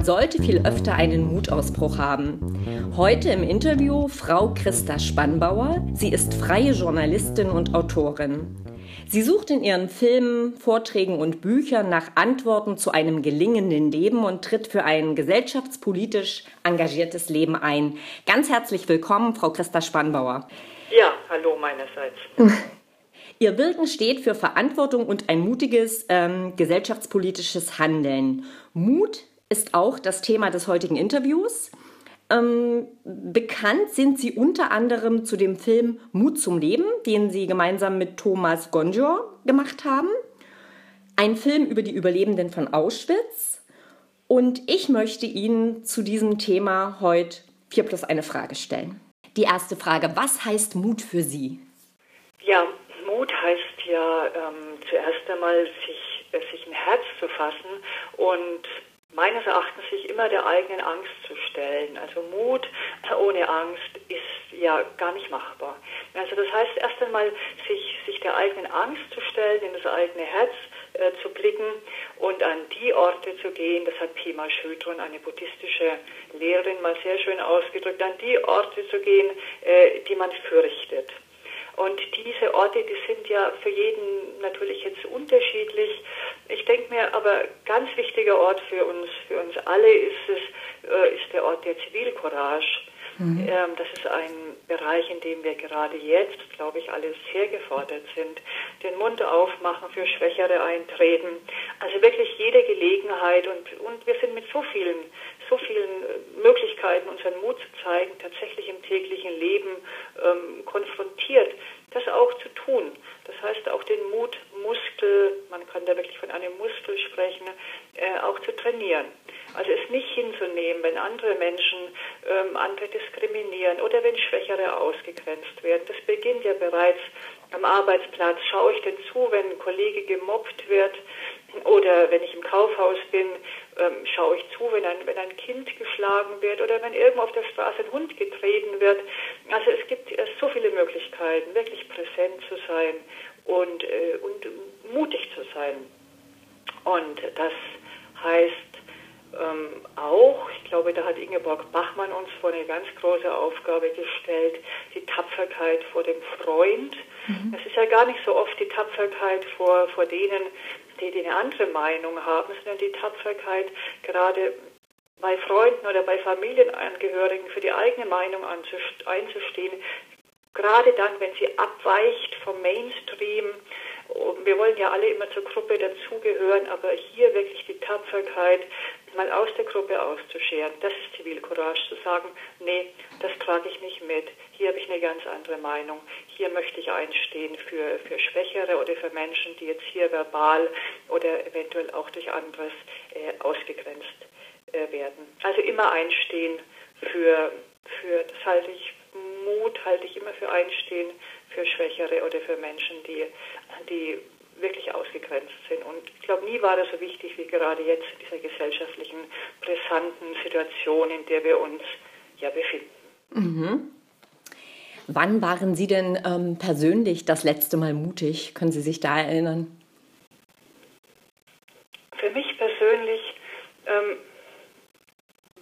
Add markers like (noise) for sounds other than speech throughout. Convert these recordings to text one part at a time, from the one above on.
Man sollte viel öfter einen Mutausbruch haben. Heute im Interview Frau Christa Spannbauer. Sie ist freie Journalistin und Autorin. Sie sucht in ihren Filmen, Vorträgen und Büchern nach Antworten zu einem gelingenden Leben und tritt für ein gesellschaftspolitisch engagiertes Leben ein. Ganz herzlich willkommen, Frau Christa Spannbauer. Ja, hallo meinerseits. (laughs) Ihr Wirken steht für Verantwortung und ein mutiges ähm, gesellschaftspolitisches Handeln. Mut ist auch das Thema des heutigen Interviews. Ähm, bekannt sind Sie unter anderem zu dem Film Mut zum Leben, den Sie gemeinsam mit Thomas Gonjor gemacht haben. Ein Film über die Überlebenden von Auschwitz. Und ich möchte Ihnen zu diesem Thema heute vier plus eine Frage stellen. Die erste Frage, was heißt Mut für Sie? Ja, Mut heißt ja ähm, zuerst einmal, sich, äh, sich ein Herz zu fassen und meines Erachtens sich immer der eigenen Angst zu stellen. Also Mut ohne Angst ist ja gar nicht machbar. Also das heißt erst einmal, sich, sich der eigenen Angst zu stellen, in das eigene Herz äh, zu blicken und an die Orte zu gehen, das hat Pema Schödron, eine buddhistische Lehrerin, mal sehr schön ausgedrückt, an die Orte zu gehen, äh, die man fürchtet. Und diese Orte, die sind ja für jeden natürlich jetzt unterschiedlich. Mir aber ganz wichtiger Ort für uns, für uns alle ist es, äh, ist der Ort der Zivilcourage. Mhm. Ähm, das ist ein Bereich, in dem wir gerade jetzt, glaube ich, alle sehr gefordert sind. Den Mund aufmachen, für Schwächere eintreten. Also wirklich jede Gelegenheit und, und wir sind mit so vielen, so vielen äh, Möglichkeiten, unseren Mut zu zeigen, tatsächlich im täglichen Leben ähm, konfrontiert das auch zu tun. Das heißt auch den Mutmuskel, man kann da wirklich von einem Muskel sprechen, äh, auch zu trainieren. Also es nicht hinzunehmen, wenn andere Menschen ähm, andere diskriminieren oder wenn Schwächere ausgegrenzt werden. Das beginnt ja bereits am Arbeitsplatz. Schaue ich denn zu, wenn ein Kollege gemobbt wird oder wenn ich im Kaufhaus bin, ähm, schaue ich zu, wenn ein, wenn ein Kind geschlagen wird oder wenn irgendwo auf der Straße ein Hund getreten wird. Also es gibt äh, so viele Möglichkeiten, wirklich präsent zu sein und, äh, und mutig zu sein. Und das heißt ähm, auch, ich glaube, da hat Ingeborg Bachmann uns vor eine ganz große Aufgabe gestellt, die Tapferkeit vor dem Freund. Mhm. Es ist ja gar nicht so oft die Tapferkeit vor, vor denen, die, die eine andere Meinung haben, sondern die Tapferkeit gerade bei Freunden oder bei Familienangehörigen für die eigene Meinung einzustehen, gerade dann, wenn sie abweicht vom Mainstream. Wir wollen ja alle immer zur Gruppe dazugehören, aber hier wirklich die Tapferkeit, mal aus der Gruppe auszuscheren, das ist Zivilcourage, zu sagen, nee, das trage ich nicht mit, hier habe ich eine ganz andere Meinung, hier möchte ich einstehen für, für Schwächere oder für Menschen, die jetzt hier verbal oder eventuell auch durch anderes äh, ausgegrenzt äh, werden. Also immer einstehen für, für, das halte ich, Mut halte ich immer für einstehen für Schwächere oder für Menschen, die, die wirklich ausgegrenzt sind. Und ich glaube, nie war das so wichtig wie gerade jetzt in dieser gesellschaftlichen, brisanten Situation, in der wir uns ja befinden. Mhm. Wann waren Sie denn ähm, persönlich das letzte Mal mutig? Können Sie sich da erinnern? Für mich persönlich, ähm,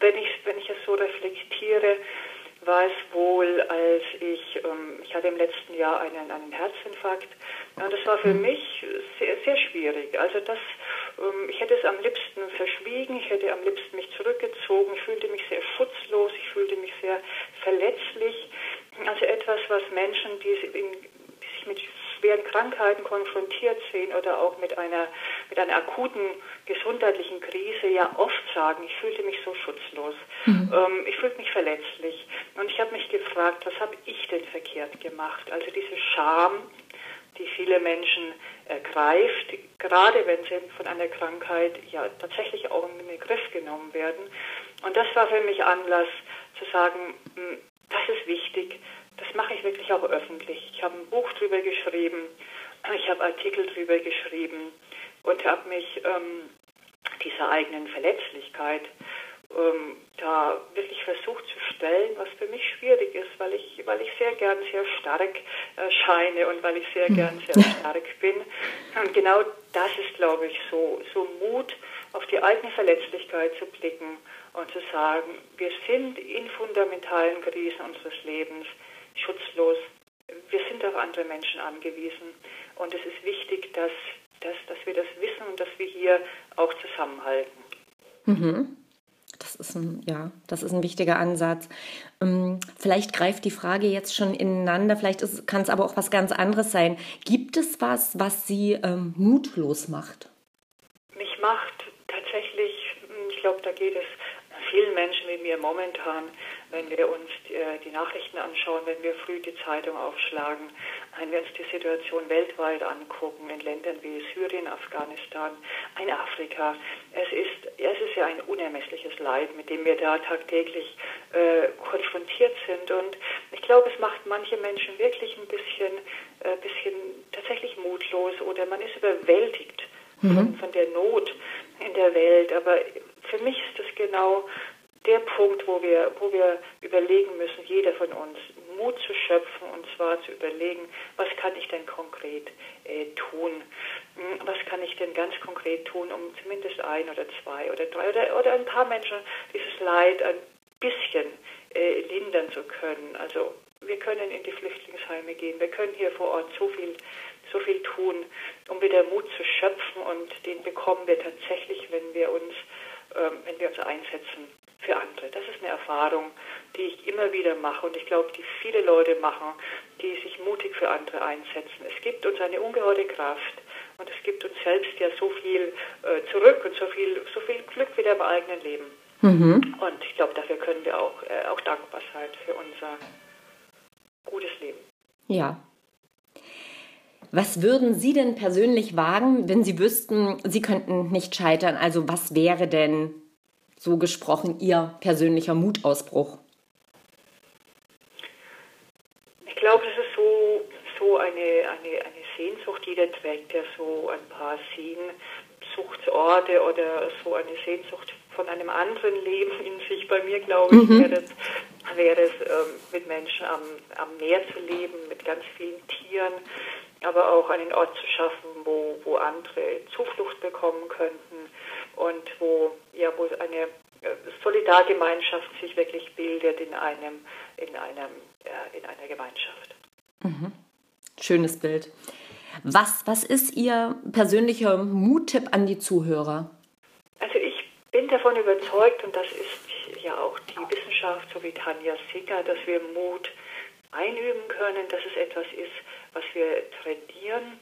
wenn, ich, wenn ich es so reflektiere, war es wohl, als ich, ähm, ich hatte im letzten Jahr einen, einen Herzinfarkt. Und das war für mhm. mich sehr, sehr schwierig. Also das, ähm, ich hätte es am liebsten verschwiegen, ich hätte am liebsten mich zurückgezogen, ich fühlte mich sehr schutzlos, ich fühlte mich sehr verletzlich. Also etwas, was Menschen, die, sich mit schweren Krankheiten konfrontiert sehen oder auch mit einer, mit einer akuten gesundheitlichen Krise ja oft sagen, ich fühlte mich so schutzlos, mhm. ähm, ich fühlte mich verletzlich. Und ich habe mich gefragt, was habe ich denn verkehrt gemacht? Also diese Scham, die viele Menschen ergreift, gerade wenn sie von einer Krankheit ja tatsächlich auch in den Griff genommen werden. Und das war für mich Anlass zu sagen, hm, das ist wichtig, das mache ich wirklich auch öffentlich. Ich habe ein Buch drüber geschrieben, ich habe Artikel drüber geschrieben und habe mich ähm, dieser eigenen Verletzlichkeit ähm, da wirklich versucht zu stellen, was für mich schwierig ist, weil ich, weil ich sehr gern sehr stark erscheine und weil ich sehr hm. gern sehr stark bin. Und genau das ist, glaube ich, so, so Mut auf die eigene Verletzlichkeit zu blicken und zu sagen, wir sind in fundamentalen Krisen unseres Lebens schutzlos. Wir sind auf andere Menschen angewiesen. Und es ist wichtig, dass, dass, dass wir das wissen und dass wir hier auch zusammenhalten. Mhm. Das ist ein, ja, das ist ein wichtiger Ansatz. Ähm, vielleicht greift die Frage jetzt schon ineinander, vielleicht kann es aber auch was ganz anderes sein. Gibt es was, was Sie ähm, mutlos macht? Mich macht tatsächlich, ich glaube, da geht es vielen Menschen wie mir momentan, wenn wir uns die, äh, die, Nachrichten anschauen, wenn wir früh die Zeitung aufschlagen, wenn wir uns die Situation weltweit angucken, in Ländern wie Syrien, Afghanistan, in Afrika. Es ist, es ist ja ein unermessliches Leid, mit dem wir da tagtäglich äh, konfrontiert sind. Und ich glaube, es macht manche Menschen wirklich ein bisschen, äh, bisschen tatsächlich mutlos oder man ist überwältigt mhm. von, von der Not in der Welt. Aber für mich ist das genau der Punkt, wo wir, wo wir überlegen müssen, jeder von uns, Mut zu schöpfen und zwar zu überlegen, was kann ich denn konkret äh, tun? Hm, was kann ich denn ganz konkret tun, um zumindest ein oder zwei oder drei oder, oder ein paar Menschen dieses Leid ein bisschen äh, lindern zu können? Also wir können in die Flüchtlingsheime gehen, wir können hier vor Ort so viel, so viel tun, um wieder Mut zu schöpfen und den bekommen wir tatsächlich, wenn wir uns ähm, wenn wir uns einsetzen für andere. Das ist eine Erfahrung, die ich immer wieder mache und ich glaube, die viele Leute machen, die sich mutig für andere einsetzen. Es gibt uns eine ungeheure Kraft und es gibt uns selbst ja so viel äh, zurück und so viel, so viel Glück wieder im eigenen Leben. Mhm. Und ich glaube, dafür können wir auch, äh, auch dankbar sein für unser gutes Leben. Ja, was würden Sie denn persönlich wagen, wenn Sie wüssten, Sie könnten nicht scheitern? Also was wäre denn so gesprochen Ihr persönlicher Mutausbruch? Ich glaube, das ist so, so eine, eine, eine Sehnsucht. Jeder trägt ja so ein paar Sehnsuchtsorte oder so eine Sehnsucht von einem anderen Leben in sich. Bei mir, glaube ich, mhm. wäre es, wäre es ähm, mit Menschen am, am Meer zu leben, mit ganz vielen Tieren aber auch einen Ort zu schaffen, wo, wo andere Zuflucht bekommen könnten und wo, ja, wo eine äh, Solidargemeinschaft sich wirklich bildet in einem, in einem, äh, in einer Gemeinschaft. Mhm. Schönes Bild. Was, was ist Ihr persönlicher Muttipp an die Zuhörer? Also ich bin davon überzeugt, und das ist ja auch die Wissenschaft, so wie Tanja Sicker, dass wir Mut einüben können, dass es etwas ist, was wir trainieren,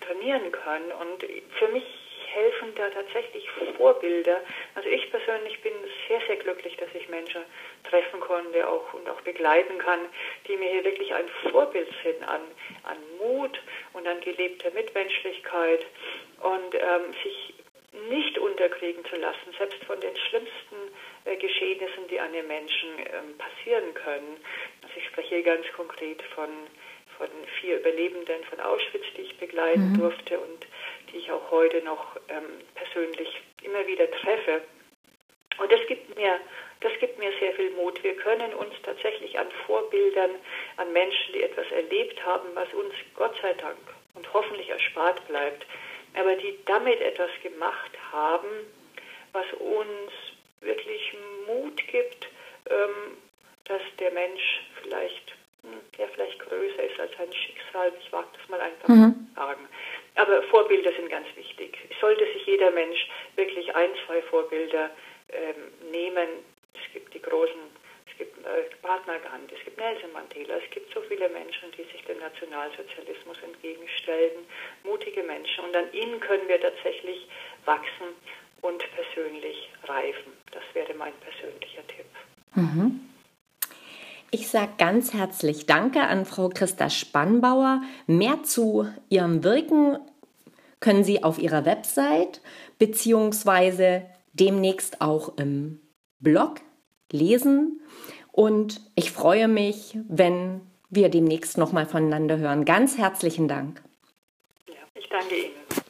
trainieren können. Und für mich helfen da tatsächlich Vorbilder. Also ich persönlich bin sehr, sehr glücklich, dass ich Menschen treffen konnte auch, und auch begleiten kann, die mir hier wirklich ein Vorbild sind an, an Mut und an gelebter Mitmenschlichkeit und ähm, sich nicht unterkriegen zu lassen, selbst von den schlimmsten äh, Geschehnissen, die an den Menschen ähm, passieren können. Also ich spreche hier ganz konkret von von vier Überlebenden von Auschwitz, die ich begleiten mhm. durfte und die ich auch heute noch ähm, persönlich immer wieder treffe. Und das gibt mir, das gibt mir sehr viel Mut. Wir können uns tatsächlich an Vorbildern, an Menschen, die etwas erlebt haben, was uns Gott sei Dank und hoffentlich erspart bleibt, aber die damit etwas gemacht haben, was uns wirklich Mut gibt, ähm, dass der Mensch vielleicht der vielleicht größer ist als sein Schicksal. Ich wage das mal einfach mhm. zu sagen. Aber Vorbilder sind ganz wichtig. Sollte sich jeder Mensch wirklich ein, zwei Vorbilder ähm, nehmen. Es gibt die großen, es gibt äh, Mahatma Gandhi, es gibt Nelson Mandela, es gibt so viele Menschen, die sich dem Nationalsozialismus entgegenstellen, mutige Menschen. Und an ihnen können wir tatsächlich wachsen und persönlich reifen. Das wäre mein persönlicher Tipp. Mhm. Ich sage ganz herzlich Danke an Frau Christa Spannbauer. Mehr zu ihrem Wirken können Sie auf ihrer Website beziehungsweise demnächst auch im Blog lesen. Und ich freue mich, wenn wir demnächst nochmal voneinander hören. Ganz herzlichen Dank. Ja, ich danke Ihnen.